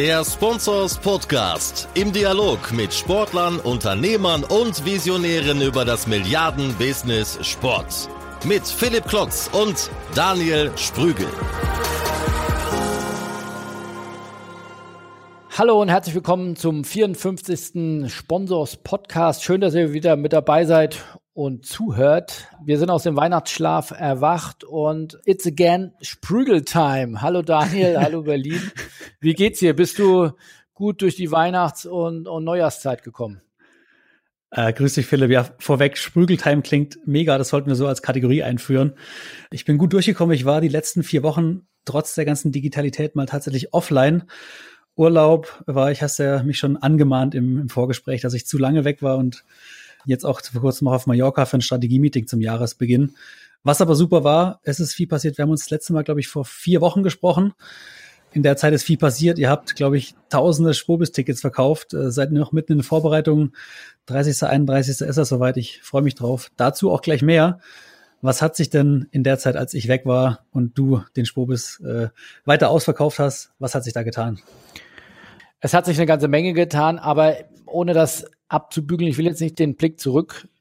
Der Sponsors Podcast im Dialog mit Sportlern, Unternehmern und Visionären über das Milliarden-Business Sport. Mit Philipp Klotz und Daniel Sprügel. Hallo und herzlich willkommen zum 54. Sponsors Podcast. Schön, dass ihr wieder mit dabei seid und zuhört. Wir sind aus dem Weihnachtsschlaf erwacht und it's again Sprügel-Time. Hallo Daniel, hallo Berlin. Wie geht's dir? Bist du gut durch die Weihnachts- und, und Neujahrszeit gekommen? Äh, grüß dich, Philipp. Ja, vorweg, Sprügeltime klingt mega. Das sollten wir so als Kategorie einführen. Ich bin gut durchgekommen. Ich war die letzten vier Wochen trotz der ganzen Digitalität mal tatsächlich offline. Urlaub war ich, hast ja mich schon angemahnt im, im Vorgespräch, dass ich zu lange weg war und jetzt auch vor kurzem noch auf Mallorca für ein Strategie-Meeting zum Jahresbeginn. Was aber super war, es ist viel passiert. Wir haben uns das letzte Mal, glaube ich, vor vier Wochen gesprochen. In der Zeit ist viel passiert. Ihr habt, glaube ich, tausende Spobis-Tickets verkauft. Äh, seid noch mitten in den Vorbereitungen. 30. 31. ist das soweit. Ich freue mich drauf. Dazu auch gleich mehr. Was hat sich denn in der Zeit, als ich weg war und du den Spobis äh, weiter ausverkauft hast, was hat sich da getan? Es hat sich eine ganze Menge getan, aber ohne das abzubügeln, ich will jetzt nicht den Blick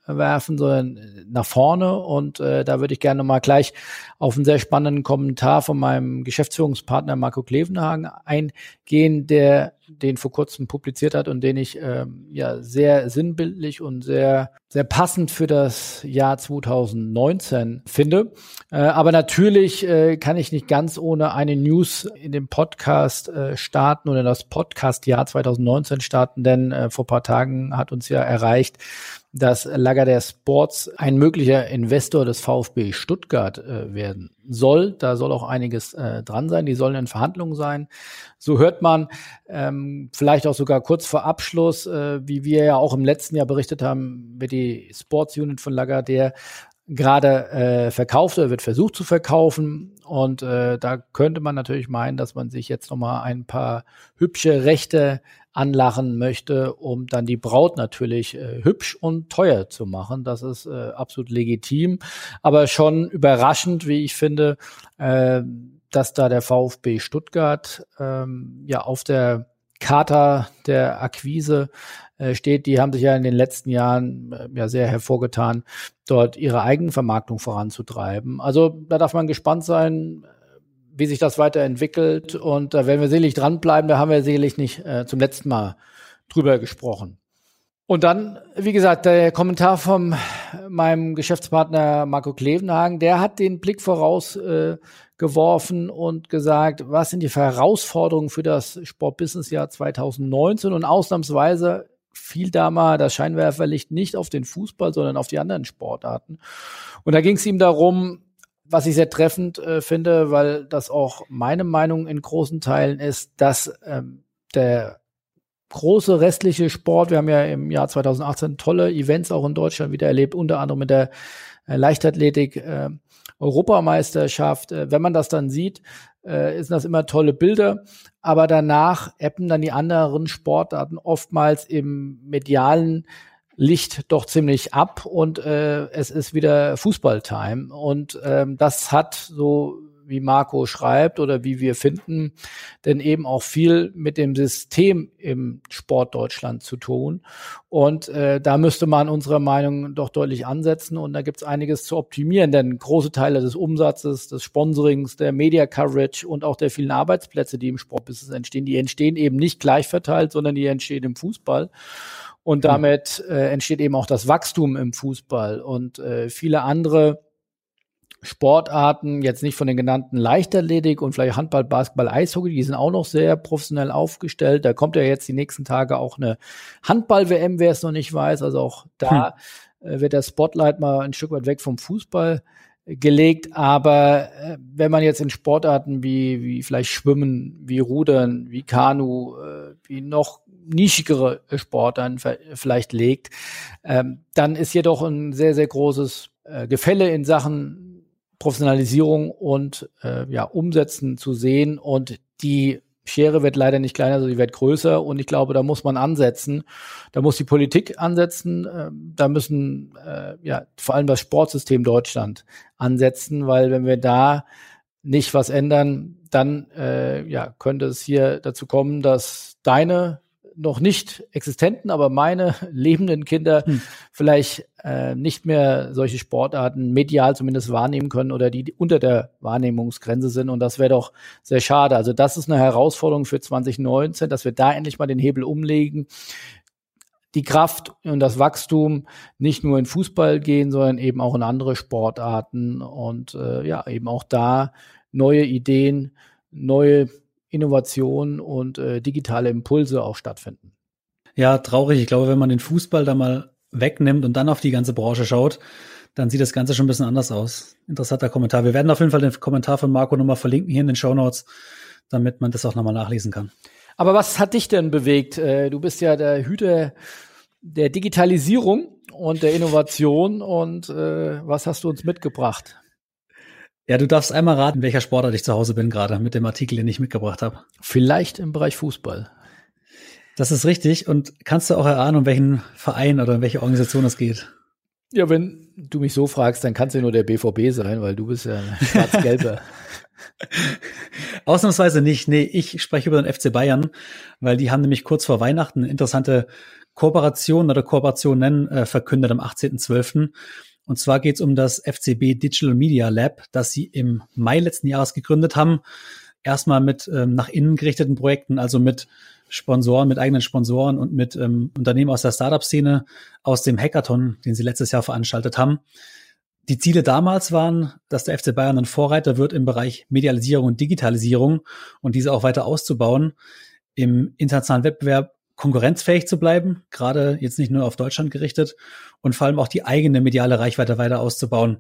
zurückwerfen, sondern nach vorne. Und äh, da würde ich gerne mal gleich auf einen sehr spannenden Kommentar von meinem Geschäftsführungspartner Marco Klevenhagen eingehen, der den vor kurzem publiziert hat und den ich ähm, ja sehr sinnbildlich und sehr sehr passend für das Jahr 2019 finde. Äh, aber natürlich äh, kann ich nicht ganz ohne eine News in dem Podcast äh, starten oder das Podcast-Jahr 2019 starten, denn äh, vor paar Tagen hat uns ja erreicht, dass Lager der Sports ein möglicher Investor des VfB Stuttgart äh, werden soll. Da soll auch einiges äh, dran sein. Die sollen in Verhandlungen sein. So hört man ähm, vielleicht auch sogar kurz vor Abschluss, äh, wie wir ja auch im letzten Jahr berichtet haben, wird die Sports Unit von Lagardère gerade äh, verkauft oder wird versucht zu verkaufen. Und äh, da könnte man natürlich meinen, dass man sich jetzt nochmal ein paar hübsche Rechte anlachen möchte, um dann die Braut natürlich äh, hübsch und teuer zu machen. Das ist äh, absolut legitim, aber schon überraschend, wie ich finde, äh, dass da der VfB Stuttgart ähm, ja auf der Charta der Akquise äh, steht. Die haben sich ja in den letzten Jahren äh, ja sehr hervorgetan, dort ihre Eigenvermarktung voranzutreiben. Also da darf man gespannt sein, wie sich das weiterentwickelt. Und da werden wir sicherlich dranbleiben. Da haben wir sicherlich nicht äh, zum letzten Mal drüber gesprochen. Und dann, wie gesagt, der Kommentar von meinem Geschäftspartner Marco Klevenhagen, der hat den Blick voraus äh, und gesagt, was sind die Herausforderungen für das Sportbusinessjahr 2019 und ausnahmsweise fiel da mal das Scheinwerferlicht nicht auf den Fußball, sondern auf die anderen Sportarten. Und da ging es ihm darum, was ich sehr treffend äh, finde, weil das auch meine Meinung in großen Teilen ist, dass ähm, der große restliche Sport, wir haben ja im Jahr 2018 tolle Events auch in Deutschland wieder erlebt, unter anderem mit der äh, Leichtathletik äh, Europameisterschaft. Wenn man das dann sieht, äh, sind das immer tolle Bilder, aber danach ebben dann die anderen Sportarten oftmals im medialen Licht doch ziemlich ab und äh, es ist wieder Fußballtime. Und ähm, das hat so wie Marco schreibt oder wie wir finden, denn eben auch viel mit dem System im Sport Deutschland zu tun. Und äh, da müsste man unserer Meinung doch deutlich ansetzen und da gibt es einiges zu optimieren, denn große Teile des Umsatzes, des Sponsorings, der Media Coverage und auch der vielen Arbeitsplätze, die im Sportbusiness entstehen, die entstehen eben nicht gleich verteilt, sondern die entstehen im Fußball. Und damit äh, entsteht eben auch das Wachstum im Fußball und äh, viele andere Sportarten, jetzt nicht von den genannten Leichtathletik und vielleicht Handball, Basketball, Eishockey, die sind auch noch sehr professionell aufgestellt. Da kommt ja jetzt die nächsten Tage auch eine Handball-WM, wer es noch nicht weiß. Also auch da hm. äh, wird der Spotlight mal ein Stück weit weg vom Fußball gelegt. Aber äh, wenn man jetzt in Sportarten wie, wie vielleicht Schwimmen, wie Rudern, wie Kanu, äh, wie noch nischigere Sportarten vielleicht legt, ähm, dann ist hier doch ein sehr, sehr großes äh, Gefälle in Sachen Professionalisierung und äh, ja, Umsetzen zu sehen. Und die Schere wird leider nicht kleiner, sondern sie wird größer. Und ich glaube, da muss man ansetzen. Da muss die Politik ansetzen. Äh, da müssen äh, ja vor allem das Sportsystem Deutschland ansetzen, weil wenn wir da nicht was ändern, dann äh, ja, könnte es hier dazu kommen, dass deine noch nicht existenten, aber meine lebenden Kinder hm. vielleicht äh, nicht mehr solche Sportarten medial zumindest wahrnehmen können oder die unter der Wahrnehmungsgrenze sind. Und das wäre doch sehr schade. Also das ist eine Herausforderung für 2019, dass wir da endlich mal den Hebel umlegen die Kraft und das Wachstum nicht nur in Fußball gehen, sondern eben auch in andere Sportarten und äh, ja, eben auch da neue Ideen, neue Innovationen und äh, digitale Impulse auch stattfinden. Ja, traurig. Ich glaube, wenn man den Fußball da mal wegnimmt und dann auf die ganze Branche schaut, dann sieht das Ganze schon ein bisschen anders aus. Interessanter Kommentar. Wir werden auf jeden Fall den Kommentar von Marco nochmal verlinken hier in den Show Notes, damit man das auch nochmal nachlesen kann. Aber was hat dich denn bewegt? Äh, du bist ja der Hüter der Digitalisierung und der Innovation und äh, was hast du uns mitgebracht? Ja, du darfst einmal raten, welcher Sportler ich zu Hause bin gerade mit dem Artikel, den ich mitgebracht habe. Vielleicht im Bereich Fußball. Das ist richtig. Und kannst du auch erahnen, um welchen Verein oder um welche Organisation es geht? Ja, wenn du mich so fragst, dann kannst du nur der BVB sein, weil du bist ja schwarz-gelber. Ausnahmsweise nicht. Nee, ich spreche über den FC Bayern, weil die haben nämlich kurz vor Weihnachten eine interessante Kooperation oder Kooperation nennen, äh, verkündet am 18.12. Und zwar geht es um das FCB Digital Media Lab, das sie im Mai letzten Jahres gegründet haben. Erstmal mit ähm, nach innen gerichteten Projekten, also mit Sponsoren, mit eigenen Sponsoren und mit ähm, Unternehmen aus der Startup-Szene aus dem Hackathon, den sie letztes Jahr veranstaltet haben. Die Ziele damals waren, dass der FC Bayern ein Vorreiter wird im Bereich Medialisierung und Digitalisierung und diese auch weiter auszubauen. Im internationalen Wettbewerb konkurrenzfähig zu bleiben, gerade jetzt nicht nur auf Deutschland gerichtet und vor allem auch die eigene mediale Reichweite weiter auszubauen.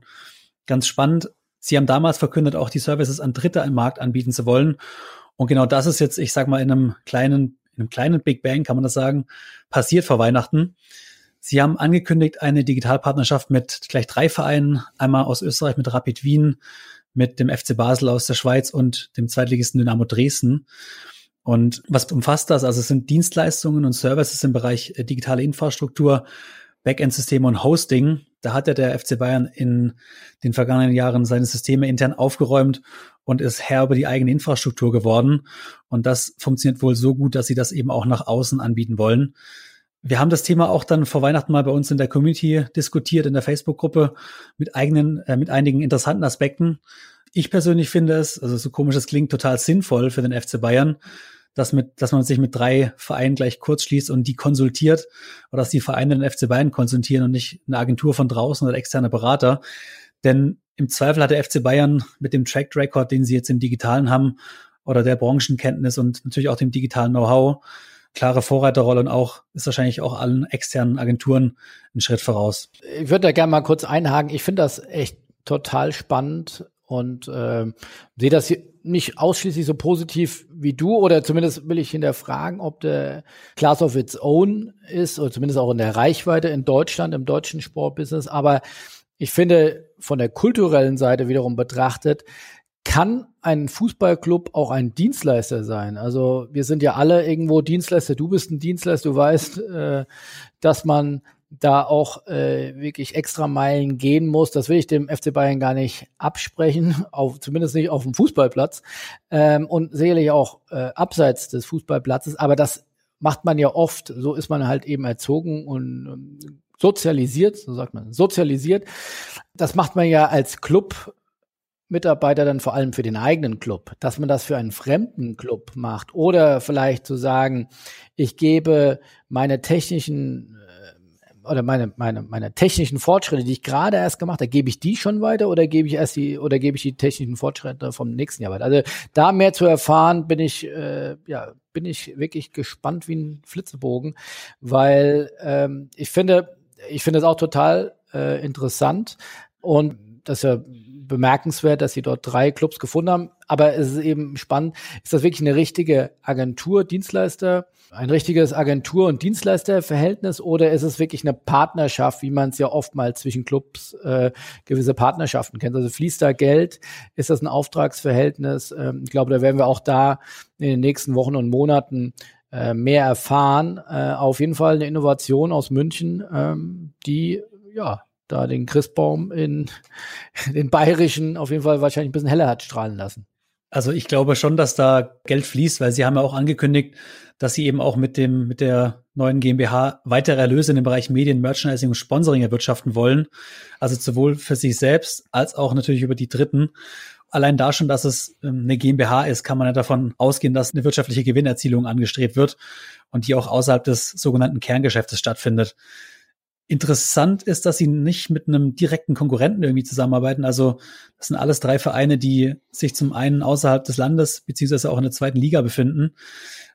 Ganz spannend. Sie haben damals verkündet, auch die Services an Dritte im Markt anbieten zu wollen. Und genau das ist jetzt, ich sag mal, in einem kleinen, in einem kleinen Big Bang, kann man das sagen, passiert vor Weihnachten. Sie haben angekündigt, eine Digitalpartnerschaft mit gleich drei Vereinen, einmal aus Österreich mit Rapid Wien, mit dem FC Basel aus der Schweiz und dem Zweitligisten Dynamo Dresden. Und was umfasst das? Also es sind Dienstleistungen und Services im Bereich äh, digitale Infrastruktur, Backend-Systeme und Hosting. Da hat ja der FC Bayern in den vergangenen Jahren seine Systeme intern aufgeräumt und ist Herr über die eigene Infrastruktur geworden. Und das funktioniert wohl so gut, dass sie das eben auch nach außen anbieten wollen. Wir haben das Thema auch dann vor Weihnachten mal bei uns in der Community diskutiert, in der Facebook-Gruppe mit eigenen, äh, mit einigen interessanten Aspekten. Ich persönlich finde es, also so komisch es klingt, total sinnvoll für den FC Bayern, dass, mit, dass man sich mit drei Vereinen gleich kurz schließt und die konsultiert oder dass die Vereine den FC Bayern konsultieren und nicht eine Agentur von draußen oder externe Berater. Denn im Zweifel hat der FC Bayern mit dem Track Record, den sie jetzt im Digitalen haben, oder der Branchenkenntnis und natürlich auch dem digitalen Know-how, klare Vorreiterrolle und auch ist wahrscheinlich auch allen externen Agenturen einen Schritt voraus. Ich würde da gerne mal kurz einhaken. Ich finde das echt total spannend und äh, sehe das hier nicht ausschließlich so positiv wie du oder zumindest will ich hinterfragen, ob der Class of its own ist oder zumindest auch in der Reichweite in Deutschland, im deutschen Sportbusiness. Aber ich finde, von der kulturellen Seite wiederum betrachtet, kann ein Fußballclub auch ein Dienstleister sein. Also wir sind ja alle irgendwo Dienstleister. Du bist ein Dienstleister. Du weißt, äh, dass man da auch äh, wirklich extra Meilen gehen muss. Das will ich dem FC Bayern gar nicht absprechen, auf, zumindest nicht auf dem Fußballplatz ähm, und sicherlich auch äh, abseits des Fußballplatzes. Aber das macht man ja oft. So ist man halt eben erzogen und ähm, sozialisiert, so sagt man, sozialisiert. Das macht man ja als Club Mitarbeiter dann vor allem für den eigenen Club, dass man das für einen fremden Club macht oder vielleicht zu sagen, ich gebe meine technischen oder meine, meine, meine technischen Fortschritte, die ich gerade erst gemacht habe, gebe ich die schon weiter oder gebe ich erst die oder gebe ich die technischen Fortschritte vom nächsten Jahr weiter? Also da mehr zu erfahren, bin ich äh, ja bin ich wirklich gespannt wie ein Flitzebogen, weil ähm, ich finde ich finde es auch total äh, interessant und das ist ja bemerkenswert, dass sie dort drei Clubs gefunden haben. Aber es ist eben spannend, ist das wirklich eine richtige Agentur, Dienstleister? ein richtiges Agentur- und Dienstleisterverhältnis oder ist es wirklich eine Partnerschaft, wie man es ja oftmals zwischen Clubs äh, gewisse Partnerschaften kennt? Also fließt da Geld? Ist das ein Auftragsverhältnis? Ähm, ich glaube, da werden wir auch da in den nächsten Wochen und Monaten äh, mehr erfahren. Äh, auf jeden Fall eine Innovation aus München, ähm, die ja da den Christbaum in den bayerischen auf jeden Fall wahrscheinlich ein bisschen heller hat strahlen lassen. Also ich glaube schon, dass da Geld fließt, weil sie haben ja auch angekündigt, dass sie eben auch mit dem, mit der neuen GmbH weitere Erlöse in dem Bereich Medien, Merchandising und Sponsoring erwirtschaften wollen. Also sowohl für sich selbst als auch natürlich über die Dritten. Allein da schon, dass es ähm, eine GmbH ist, kann man ja davon ausgehen, dass eine wirtschaftliche Gewinnerzielung angestrebt wird und die auch außerhalb des sogenannten Kerngeschäftes stattfindet. Interessant ist, dass sie nicht mit einem direkten Konkurrenten irgendwie zusammenarbeiten. Also das sind alles drei Vereine, die sich zum einen außerhalb des Landes beziehungsweise auch in der zweiten Liga befinden.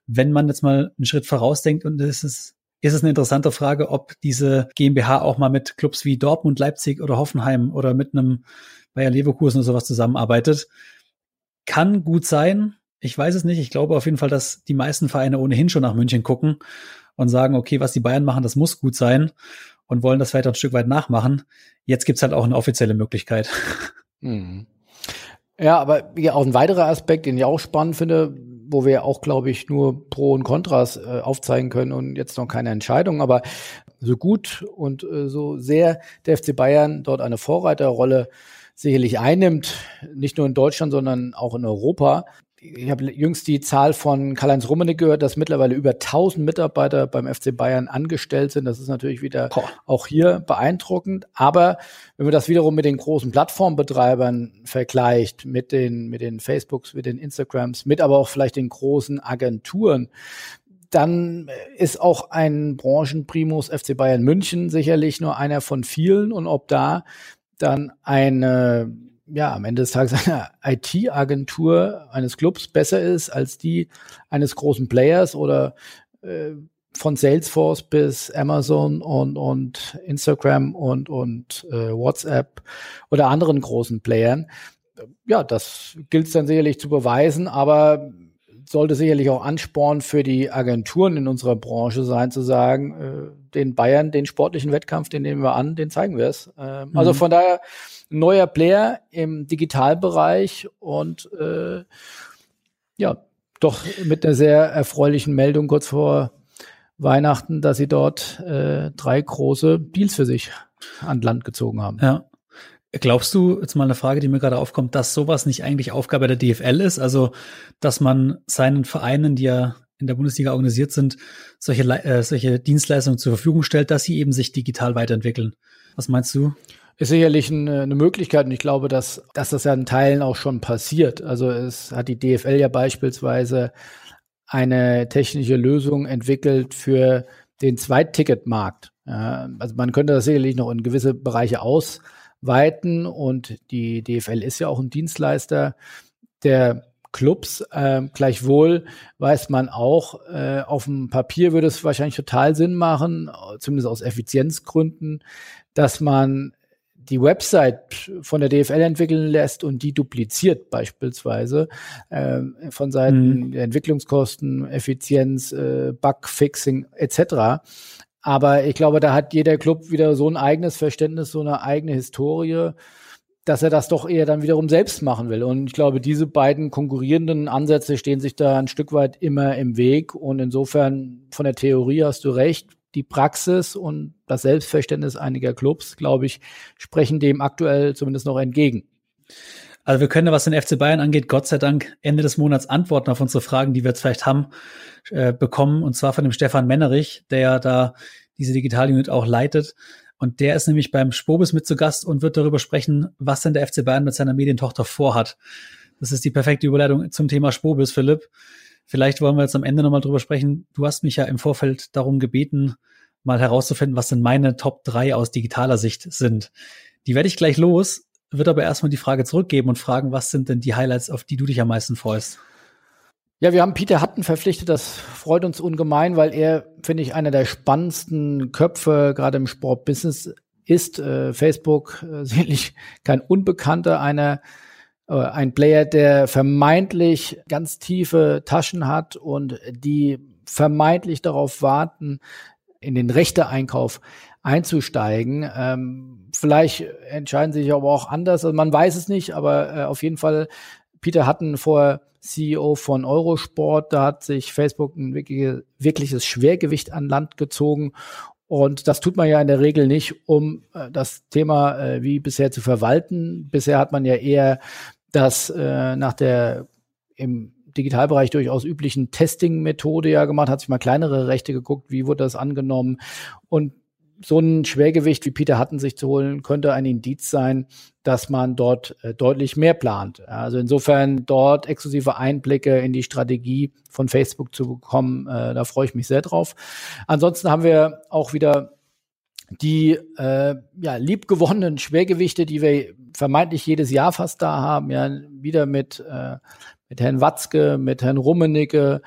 Wenn man jetzt mal einen Schritt vorausdenkt und es ist ist es eine interessante Frage, ob diese GmbH auch mal mit Clubs wie Dortmund, Leipzig oder Hoffenheim oder mit einem Bayer Leverkusen oder sowas zusammenarbeitet. Kann gut sein. Ich weiß es nicht. Ich glaube auf jeden Fall, dass die meisten Vereine ohnehin schon nach München gucken und sagen, okay, was die Bayern machen, das muss gut sein und wollen das weiter ein Stück weit nachmachen. Jetzt gibt's halt auch eine offizielle Möglichkeit. Mhm. Ja, aber ja, auch ein weiterer Aspekt, den ich auch spannend finde, wo wir auch, glaube ich, nur Pro und Kontras äh, aufzeigen können und jetzt noch keine Entscheidung, aber so gut und äh, so sehr der FC Bayern dort eine Vorreiterrolle sicherlich einnimmt, nicht nur in Deutschland, sondern auch in Europa. Ich habe jüngst die Zahl von Karl-Heinz Rummenigge gehört, dass mittlerweile über 1000 Mitarbeiter beim FC Bayern angestellt sind. Das ist natürlich wieder Boah. auch hier beeindruckend. Aber wenn man das wiederum mit den großen Plattformbetreibern vergleicht, mit den, mit den Facebooks, mit den Instagrams, mit aber auch vielleicht den großen Agenturen, dann ist auch ein Branchenprimus FC Bayern München sicherlich nur einer von vielen. Und ob da dann eine, ja, am Ende des Tages eine IT-Agentur eines Clubs besser ist als die eines großen Players oder äh, von Salesforce bis Amazon und, und Instagram und, und äh, WhatsApp oder anderen großen Playern. Ja, das gilt es dann sicherlich zu beweisen, aber sollte sicherlich auch Ansporn für die Agenturen in unserer Branche sein, zu sagen, äh, den Bayern, den sportlichen Wettkampf, den nehmen wir an, den zeigen wir es. Ähm, mhm. Also von daher neuer Player im Digitalbereich und äh, ja, doch mit einer sehr erfreulichen Meldung kurz vor Weihnachten, dass sie dort äh, drei große Deals für sich an Land gezogen haben. Ja. Glaubst du, jetzt mal eine Frage, die mir gerade aufkommt, dass sowas nicht eigentlich Aufgabe der DFL ist? Also, dass man seinen Vereinen, die ja in der Bundesliga organisiert sind, solche, äh, solche Dienstleistungen zur Verfügung stellt, dass sie eben sich digital weiterentwickeln. Was meinst du? Ist sicherlich eine, eine Möglichkeit und ich glaube, dass, dass das ja in Teilen auch schon passiert. Also es hat die DFL ja beispielsweise eine technische Lösung entwickelt für den Zweitticketmarkt. Ja, also man könnte das sicherlich noch in gewisse Bereiche ausweiten und die DFL ist ja auch ein Dienstleister der Clubs. Ähm, gleichwohl weiß man auch, äh, auf dem Papier würde es wahrscheinlich total Sinn machen, zumindest aus Effizienzgründen, dass man die Website von der DFL entwickeln lässt und die dupliziert beispielsweise äh, von Seiten mhm. der Entwicklungskosten, Effizienz, äh, Bugfixing etc. Aber ich glaube, da hat jeder Club wieder so ein eigenes Verständnis, so eine eigene Historie dass er das doch eher dann wiederum selbst machen will. Und ich glaube, diese beiden konkurrierenden Ansätze stehen sich da ein Stück weit immer im Weg. Und insofern von der Theorie hast du recht. Die Praxis und das Selbstverständnis einiger Clubs, glaube ich, sprechen dem aktuell zumindest noch entgegen. Also wir können, was den FC Bayern angeht, Gott sei Dank Ende des Monats Antworten auf unsere Fragen, die wir jetzt vielleicht haben, äh, bekommen. Und zwar von dem Stefan Mennerich, der ja da diese Digital-Unit auch leitet. Und der ist nämlich beim Spobis mit zu Gast und wird darüber sprechen, was denn der FC Bayern mit seiner Medientochter vorhat. Das ist die perfekte Überleitung zum Thema Spobis, Philipp. Vielleicht wollen wir jetzt am Ende nochmal drüber sprechen. Du hast mich ja im Vorfeld darum gebeten, mal herauszufinden, was denn meine Top 3 aus digitaler Sicht sind. Die werde ich gleich los, wird aber erstmal die Frage zurückgeben und fragen, was sind denn die Highlights, auf die du dich am meisten freust? Ja, wir haben Peter Hatten verpflichtet. Das freut uns ungemein, weil er, finde ich, einer der spannendsten Köpfe gerade im Sportbusiness ist. Äh, Facebook äh, sicherlich kein Unbekannter, einer ein Player, der vermeintlich ganz tiefe Taschen hat und die vermeintlich darauf warten, in den Rechteeinkauf einzusteigen. Ähm, vielleicht entscheiden sie sich aber auch anders. Also man weiß es nicht, aber äh, auf jeden Fall Peter Hatten vor CEO von Eurosport. Da hat sich Facebook ein wirkliches Schwergewicht an Land gezogen. Und das tut man ja in der Regel nicht, um äh, das Thema äh, wie bisher zu verwalten. Bisher hat man ja eher das äh, nach der im Digitalbereich durchaus üblichen Testing-Methode ja gemacht, hat sich mal kleinere Rechte geguckt, wie wurde das angenommen und so ein Schwergewicht wie Peter Hatten sich zu holen, könnte ein Indiz sein, dass man dort äh, deutlich mehr plant. Also insofern dort exklusive Einblicke in die Strategie von Facebook zu bekommen, äh, da freue ich mich sehr drauf. Ansonsten haben wir auch wieder die äh, ja, liebgewonnenen Schwergewichte, die wir vermeintlich jedes Jahr fast da haben, ja, wieder mit, äh, mit Herrn Watzke, mit Herrn Rummenigge.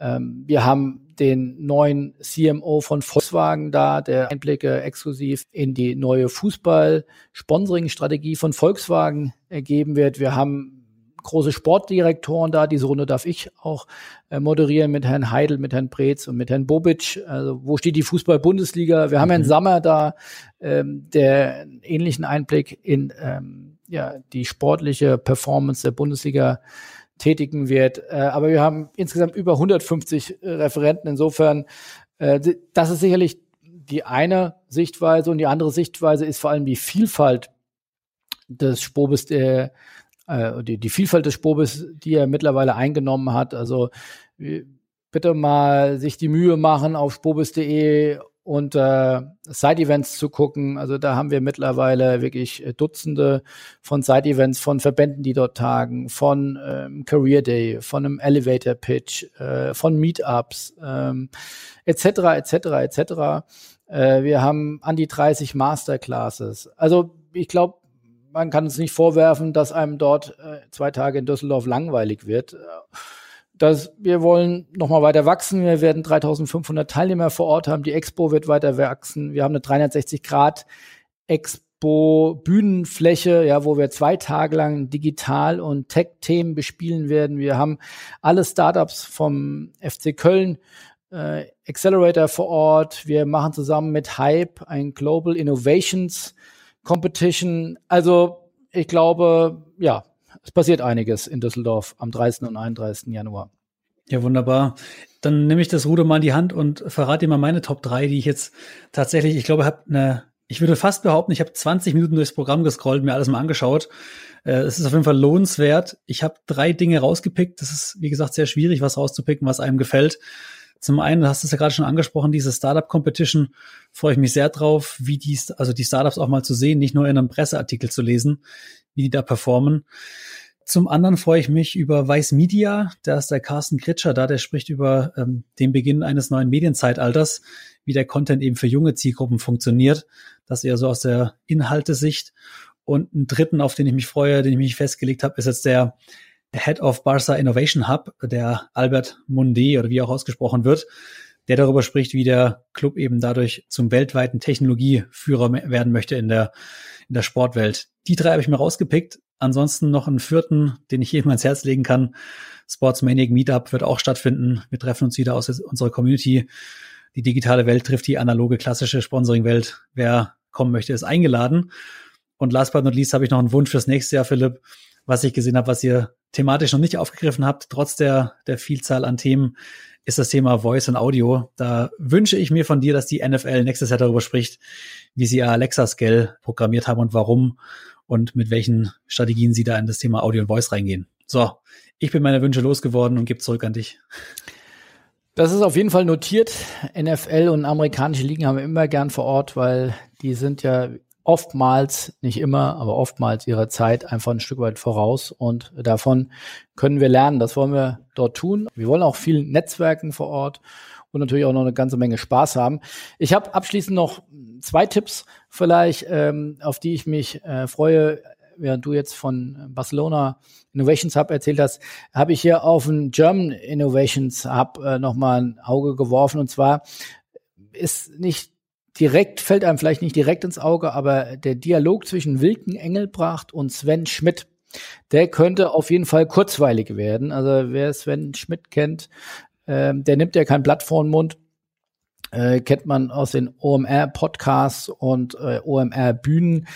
Ähm, wir haben den neuen CMO von Volkswagen da, der Einblicke exklusiv in die neue Fußball-Sponsoring-Strategie von Volkswagen ergeben wird. Wir haben große Sportdirektoren da. Diese Runde darf ich auch äh, moderieren mit Herrn Heidel, mit Herrn Preetz und mit Herrn Bobic. Also wo steht die Fußball-Bundesliga? Wir haben mhm. Herrn Sammer da, ähm, der einen ähnlichen Einblick in ähm, ja, die sportliche Performance der Bundesliga tätigen wird. Äh, aber wir haben insgesamt über 150 äh, Referenten. Insofern, äh, das ist sicherlich die eine Sichtweise und die andere Sichtweise ist vor allem die Vielfalt des Spobes, die, die Vielfalt des Spobes, die er mittlerweile eingenommen hat. Also bitte mal sich die Mühe machen, auf spobis.de und äh, Side-Events zu gucken. Also da haben wir mittlerweile wirklich äh, Dutzende von Side-Events, von Verbänden, die dort tagen, von ähm, Career Day, von einem Elevator Pitch, äh, von Meetups, ähm, etc., etc., etc. Äh, wir haben an die 30 Masterclasses. Also ich glaube, man kann es nicht vorwerfen, dass einem dort äh, zwei Tage in Düsseldorf langweilig wird dass wir wollen nochmal weiter wachsen. Wir werden 3500 Teilnehmer vor Ort haben. Die Expo wird weiter wachsen. Wir haben eine 360 Grad Expo Bühnenfläche, ja, wo wir zwei Tage lang Digital- und Tech-Themen bespielen werden. Wir haben alle Startups vom FC Köln, äh, Accelerator vor Ort. Wir machen zusammen mit Hype ein Global Innovations Competition. Also ich glaube, ja, es passiert einiges in Düsseldorf am 30. und 31. Januar. Ja, wunderbar. Dann nehme ich das Ruder mal in die Hand und verrate dir mal meine Top 3, die ich jetzt tatsächlich, ich glaube, habe eine, ich würde fast behaupten, ich habe 20 Minuten durchs Programm gescrollt, mir alles mal angeschaut. Äh, es ist auf jeden Fall lohnenswert. Ich habe drei Dinge rausgepickt. Das ist, wie gesagt, sehr schwierig, was rauszupicken, was einem gefällt. Zum einen, du hast es ja gerade schon angesprochen, diese Startup Competition, freue ich mich sehr drauf, wie die, also die Startups auch mal zu sehen, nicht nur in einem Presseartikel zu lesen, wie die da performen. Zum anderen freue ich mich über Weiß Media. Da ist der Carsten Kritscher da, der spricht über ähm, den Beginn eines neuen Medienzeitalters, wie der Content eben für junge Zielgruppen funktioniert. Das eher so aus der Inhaltesicht. Und einen dritten, auf den ich mich freue, den ich mich festgelegt habe, ist jetzt der Head of Barca Innovation Hub, der Albert Munde oder wie auch ausgesprochen wird, der darüber spricht, wie der Club eben dadurch zum weltweiten Technologieführer werden möchte in der, in der Sportwelt. Die drei habe ich mir rausgepickt. Ansonsten noch einen vierten, den ich jedem ans Herz legen kann. Sportsmaniac Meetup wird auch stattfinden. Wir treffen uns wieder aus unserer Community. Die digitale Welt trifft die analoge, klassische Sponsoring-Welt. Wer kommen möchte, ist eingeladen. Und last but not least habe ich noch einen Wunsch fürs nächste Jahr, Philipp, was ich gesehen habe, was ihr thematisch noch nicht aufgegriffen habt, trotz der, der Vielzahl an Themen, ist das Thema Voice und Audio. Da wünsche ich mir von dir, dass die NFL nächstes Jahr darüber spricht, wie sie Alexa Scale programmiert haben und warum und mit welchen Strategien Sie da in das Thema Audio und Voice reingehen. So, ich bin meine Wünsche losgeworden und gebe zurück an dich. Das ist auf jeden Fall notiert. NFL und amerikanische Ligen haben wir immer gern vor Ort, weil die sind ja oftmals, nicht immer, aber oftmals ihrer Zeit einfach ein Stück weit voraus und davon können wir lernen. Das wollen wir dort tun. Wir wollen auch viel Netzwerken vor Ort und natürlich auch noch eine ganze Menge Spaß haben. Ich habe abschließend noch zwei Tipps vielleicht, ähm, auf die ich mich äh, freue. Während du jetzt von Barcelona Innovations Hub erzählt hast, habe ich hier auf den German Innovations Hub äh, nochmal ein Auge geworfen. Und zwar ist nicht direkt, fällt einem vielleicht nicht direkt ins Auge, aber der Dialog zwischen Wilken Engelbracht und Sven Schmidt, der könnte auf jeden Fall kurzweilig werden. Also wer Sven Schmidt kennt, ähm, der nimmt ja kein Blatt vor den Mund. Äh, kennt man aus den OMR-Podcasts und äh, OMR-Bühnen.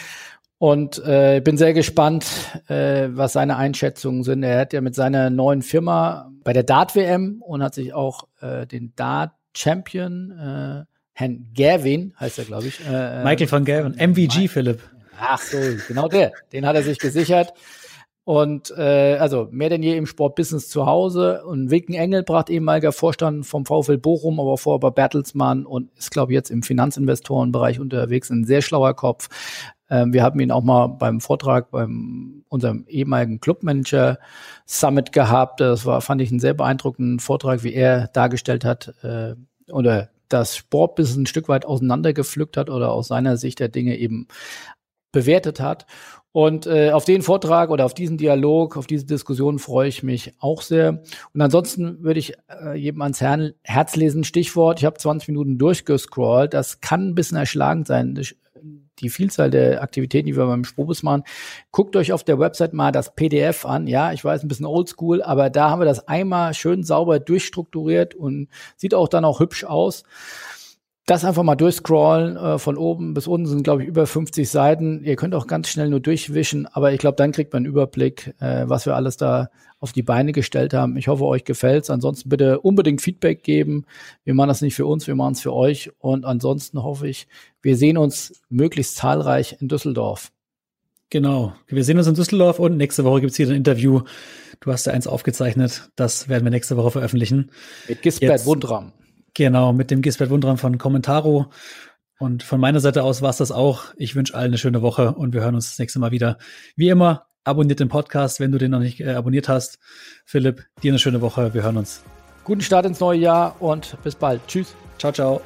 Und äh, bin sehr gespannt, äh, was seine Einschätzungen sind. Er hat ja mit seiner neuen Firma bei der Dart-WM und hat sich auch äh, den Dart-Champion, äh, Herrn Gavin, heißt er, glaube ich. Äh, äh, Michael van Gavin, MVG, Philipp. Ach so, genau der. Den hat er sich gesichert. Und äh, also mehr denn je im Sportbusiness zu Hause. Und Wilken Engelbracht, ehemaliger Vorstand vom VfL Bochum, aber vorher bei Bertelsmann und ist, glaube ich, jetzt im Finanzinvestorenbereich unterwegs. Ein sehr schlauer Kopf. Ähm, wir haben ihn auch mal beim Vortrag beim unserem ehemaligen Clubmanager Summit gehabt. Das war, fand ich, einen sehr beeindruckenden Vortrag, wie er dargestellt hat äh, oder das Sportbusiness ein Stück weit auseinandergepflückt hat oder aus seiner Sicht der Dinge eben bewertet hat. Und äh, auf den Vortrag oder auf diesen Dialog, auf diese Diskussion freue ich mich auch sehr. Und ansonsten würde ich äh, jedem ans Herz lesen. Stichwort, ich habe 20 Minuten durchgescrollt. Das kann ein bisschen erschlagend sein. Die Vielzahl der Aktivitäten, die wir beim Spobus machen. Guckt euch auf der Website mal das PDF an. Ja, ich weiß, ein bisschen oldschool, aber da haben wir das einmal schön sauber durchstrukturiert und sieht auch dann auch hübsch aus das einfach mal durchscrollen. Äh, von oben bis unten sind, glaube ich, über 50 Seiten. Ihr könnt auch ganz schnell nur durchwischen, aber ich glaube, dann kriegt man einen Überblick, äh, was wir alles da auf die Beine gestellt haben. Ich hoffe, euch gefällt's. Ansonsten bitte unbedingt Feedback geben. Wir machen das nicht für uns, wir machen es für euch. Und ansonsten hoffe ich, wir sehen uns möglichst zahlreich in Düsseldorf. Genau. Wir sehen uns in Düsseldorf und nächste Woche gibt's hier ein Interview. Du hast ja eins aufgezeichnet. Das werden wir nächste Woche veröffentlichen. Mit Gisbert Wundram. Genau, mit dem Gisbert Wundram von Kommentaro. Und von meiner Seite aus war es das auch. Ich wünsche allen eine schöne Woche und wir hören uns das nächste Mal wieder. Wie immer, abonniert den Podcast, wenn du den noch nicht äh, abonniert hast. Philipp, dir eine schöne Woche. Wir hören uns. Guten Start ins neue Jahr und bis bald. Tschüss. Ciao, ciao.